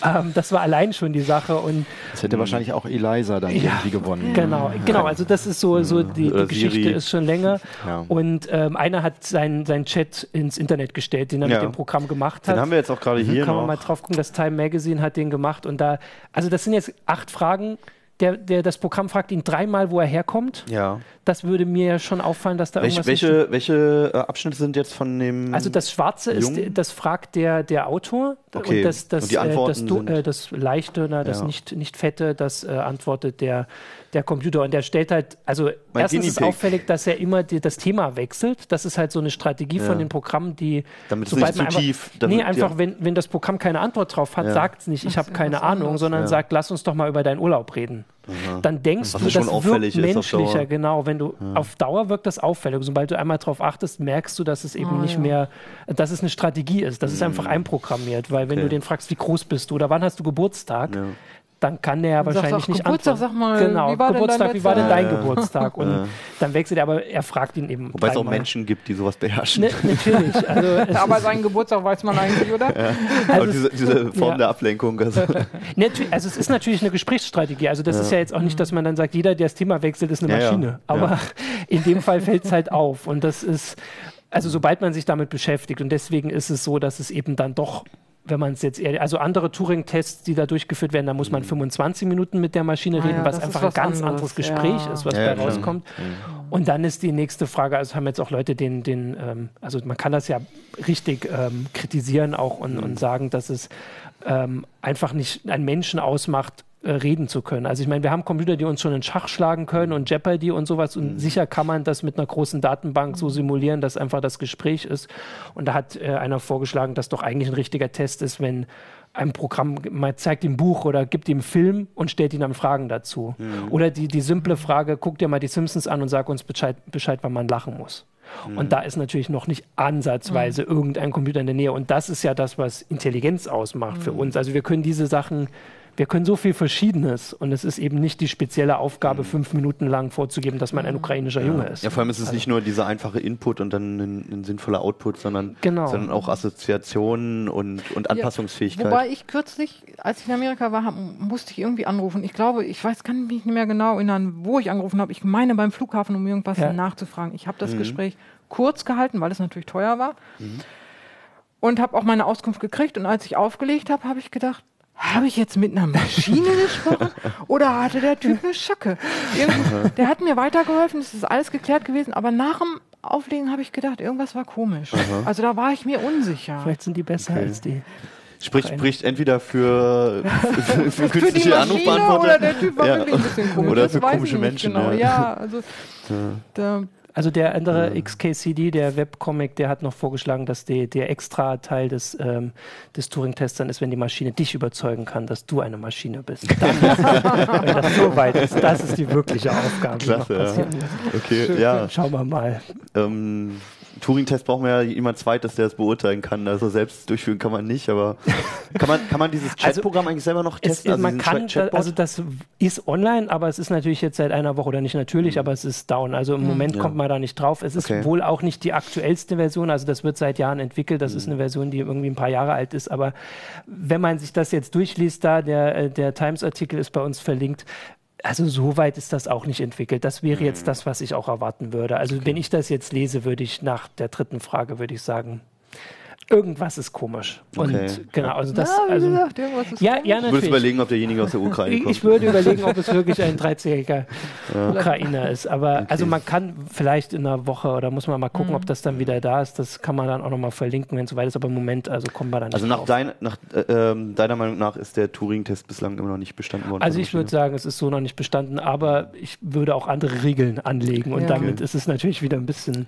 Ähm, das war allein schon die Sache. Und das hätte wahrscheinlich auch Eliza dann ja, irgendwie gewonnen. Genau, genau. Also das ist so, so die, die Geschichte Siri. ist schon länger. Ja. Und ähm, einer hat seinen sein Chat ins Internet gestellt, den er ja. mit dem Programm gemacht hat. Den haben wir jetzt auch gerade mhm. hier. Kann man mal drauf gucken, das Time Magazine hat den gemacht. Und da, also das sind jetzt acht Fragen. Der, der, das Programm fragt ihn dreimal, wo er herkommt. Ja das würde mir schon auffallen, dass da welche, irgendwas. Welche, welche äh, Abschnitte sind jetzt von dem. Also das Schwarze Jungen? ist, das fragt der, der Autor. Okay. Und das, das, und die Antworten äh, das, äh, das Leichte, na, das ja. nicht, nicht Fette, das äh, antwortet der, der Computer. Und der stellt halt, also mein erstens ist auffällig, dass er immer die, das Thema wechselt. Das ist halt so eine Strategie ja. von den Programmen, die. Damit es nicht zu einfach, tief. Damit, nee, einfach, ja. wenn, wenn das Programm keine Antwort drauf hat, sagt es nicht, ich habe keine Ahnung, sondern sagt, lass uns doch mal über deinen Urlaub reden. Aha. Dann denkst Was du, das wirkt menschlicher, genau, wenn du auf Dauer wirkt das auffällig. Sobald du einmal darauf achtest, merkst du, dass es eben oh, nicht ja. mehr, dass es eine Strategie ist. Das ist mhm. einfach einprogrammiert, weil wenn okay. du den fragst, wie groß bist du oder wann hast du Geburtstag, ja dann kann der ja wahrscheinlich auch, nicht Geburtstag, antworten. Sag mal, genau, wie war Geburtstag, wie war denn dein ja. Geburtstag? Und ja. dann wechselt er, aber er fragt ihn eben. Wobei es auch Menschen gibt, die sowas beherrschen. Ne, natürlich. Also aber seinen Geburtstag weiß man eigentlich, oder? Ja. Also aber diese, diese Form der Ablenkung. Also. also es ist natürlich eine Gesprächsstrategie. Also das ist ja jetzt auch nicht, dass man dann sagt, jeder, der das Thema wechselt, ist eine Maschine. Aber in dem Fall fällt es halt auf. Und das ist, also sobald man sich damit beschäftigt. Und deswegen ist es so, dass es eben dann doch wenn man es jetzt eher, also andere Turing-Tests, die da durchgeführt werden, da muss man 25 mhm. Minuten mit der Maschine ah, reden, ja, was einfach was ein ganz anderes, anderes Gespräch ja. ist, was ja, da rauskommt. Mhm. Und dann ist die nächste Frage, also haben jetzt auch Leute den, den ähm, also man kann das ja richtig ähm, kritisieren auch und, mhm. und sagen, dass es ähm, einfach nicht einen Menschen ausmacht, äh, reden zu können. Also ich meine, wir haben Computer, die uns schon in Schach schlagen können und Jeopardy und sowas und mhm. sicher kann man das mit einer großen Datenbank so simulieren, dass einfach das Gespräch ist. Und da hat äh, einer vorgeschlagen, dass doch eigentlich ein richtiger Test ist, wenn ein Programm mal zeigt ihm Buch oder gibt ihm Film und stellt ihn dann Fragen dazu. Mhm. Oder die, die simple Frage, guck dir mal die Simpsons an und sag uns Bescheid, Bescheid wann man lachen muss. Mhm. Und da ist natürlich noch nicht ansatzweise mhm. irgendein Computer in der Nähe. Und das ist ja das, was Intelligenz ausmacht für mhm. uns. Also wir können diese Sachen wir können so viel Verschiedenes und es ist eben nicht die spezielle Aufgabe, mhm. fünf Minuten lang vorzugeben, dass man ein ukrainischer ja. Junge ist. Ja, vor allem ist es also. nicht nur dieser einfache Input und dann ein, ein sinnvoller Output, sondern, genau. sondern auch Assoziationen und, und Anpassungsfähigkeit. Ja, wobei ich kürzlich, als ich in Amerika war, hab, musste ich irgendwie anrufen. Ich glaube, ich weiß, kann mich nicht mehr genau erinnern, wo ich angerufen habe. Ich meine beim Flughafen, um irgendwas ja. nachzufragen. Ich habe das mhm. Gespräch kurz gehalten, weil es natürlich teuer war. Mhm. Und habe auch meine Auskunft gekriegt. Und als ich aufgelegt habe, habe ich gedacht, habe ich jetzt mit einer Maschine gesprochen oder hatte der Typ eine Schacke? der hat mir weitergeholfen, es ist alles geklärt gewesen, aber nach dem Auflegen habe ich gedacht, irgendwas war komisch. Aha. Also da war ich mir unsicher. Vielleicht sind die besser okay. als die. Spricht, spricht entweder für, für, für künstliche für Anrufbeantworter oder der Typ war ja. wirklich ein bisschen komisch. Oder für komische Menschen. Genau. Ja. ja, also ja. Da, also der andere ja. XKCD, der Webcomic, der hat noch vorgeschlagen, dass die, der extra Teil des, ähm, des Turing-Tests dann ist, wenn die Maschine dich überzeugen kann, dass du eine Maschine bist. Dann, wenn das so weit ist, das ist die wirkliche Aufgabe. Klasse, ja. Okay, ja. Schauen wir mal. Ähm, Turing-Test brauchen wir ja jemand Zweites, der es beurteilen kann. Also selbst durchführen kann man nicht, aber kann man, kann man dieses also Chatprogramm also, eigentlich selber noch testen? Es, also man kann, also das ist online, aber es ist natürlich jetzt seit einer Woche oder nicht natürlich, mhm. aber es ist down. Also im mhm. Moment ja. kommt man da nicht drauf. Es ist okay. wohl auch nicht die aktuellste Version, also das wird seit Jahren entwickelt. Das mhm. ist eine Version, die irgendwie ein paar Jahre alt ist. Aber wenn man sich das jetzt durchliest, da der, äh, der Times-Artikel ist bei uns verlinkt, also so weit ist das auch nicht entwickelt. Das wäre mhm. jetzt das, was ich auch erwarten würde. Also okay. wenn ich das jetzt lese, würde ich nach der dritten Frage, würde ich sagen, irgendwas ist komisch. Und Okay. genau, also das, Ja, also, gesagt, irgendwas ist ja, komisch. ja, Du würdest natürlich. überlegen, ob derjenige aus der Ukraine Ich, kommt. ich würde überlegen, ob es wirklich ein 13-jähriger Ukrainer ist. Aber also man kann vielleicht in einer Woche oder muss man mal gucken, Mhm. ob das dann wieder da ist. Das kann man dann auch nochmal verlinken, wenn es soweit ist. Aber im Moment, also kommen wir dann nicht also nach, dein, nach äh, ähm, deiner Meinung nach ist der Turing-Test bislang immer noch nicht bestanden worden. Also ich würde sagen, es ist so noch nicht bestanden, aber ich würde auch andere Regeln anlegen und Ja. damit ist es natürlich wieder ein bisschen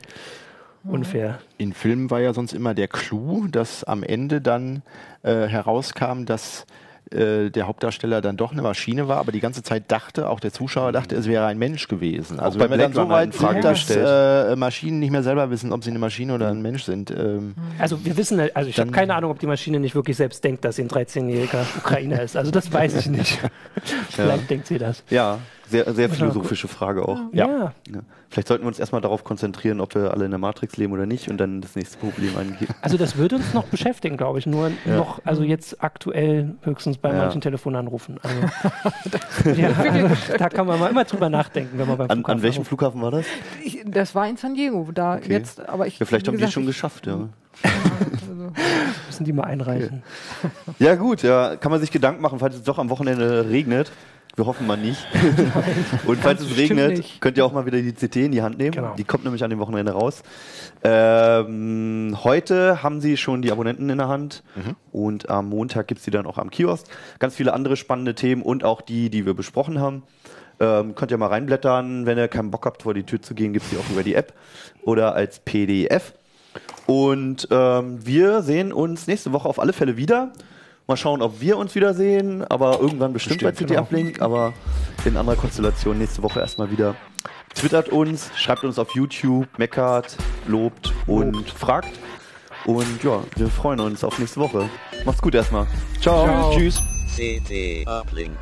unfair. In Filmen war ja sonst immer der Clou, dass am Ende dann äh, herauskam, dass äh, der Hauptdarsteller dann doch eine Maschine war, aber die ganze Zeit dachte, auch der Zuschauer dachte, es wäre ein Mensch gewesen. Also wenn wir dann so weit sind, dass äh, Maschinen nicht mehr selber wissen, ob sie eine Maschine oder ein Mensch sind. Ähm, Also wir wissen, also ich habe keine Ahnung, ob die Maschine nicht wirklich selbst denkt, dass sie ein 13-jähriger Ukrainer ist. Also das weiß ich nicht. Vielleicht denkt sie das. Ja, sehr, sehr philosophische Frage auch. Ja. Ja. Vielleicht sollten wir uns erstmal darauf konzentrieren, ob wir alle in der Matrix leben oder nicht und dann das nächste Problem angehen. Also das würde uns noch beschäftigen, glaube ich. Nur noch, also jetzt aktuell höchstens bei Ja. manchen Telefonanrufen. Also, ja, also, da kann man mal immer drüber nachdenken, wenn man beim An, Flughafen an welchem anruft. Flughafen war das? Ich, das war in San Diego. Da Okay. jetzt, aber ich, Ja, vielleicht haben die gesagt, schon ich- geschafft, ja. Also, müssen die mal einreichen. Ja gut, ja, kann man sich Gedanken machen, falls es doch am Wochenende regnet. Wir hoffen mal nicht. Und falls es regnet, nicht. könnt ihr auch mal wieder die CT in die Hand nehmen. Genau. Die kommt nämlich an dem Wochenende raus. Ähm, heute haben sie schon die Abonnenten in der Hand und am Montag gibt es die dann auch am Kiosk. Ganz viele andere spannende Themen und auch die, die wir besprochen haben. Ähm, könnt ihr mal reinblättern. Wenn ihr keinen Bock habt, vor die Tür zu gehen, gibt es die auch über die App oder als PDF. Und ähm, wir sehen uns nächste Woche auf alle Fälle wieder. Mal schauen, ob wir uns wiedersehen, aber irgendwann bestimmt, Bestimmt, bei CT genau. Uplink, aber in anderer Konstellation nächste Woche erstmal wieder. Twittert uns, schreibt uns auf YouTube, meckert, lobt und fragt. Und ja, wir freuen uns auf nächste Woche. Macht's gut erstmal. Ciao. Tschüss. CT Uplink.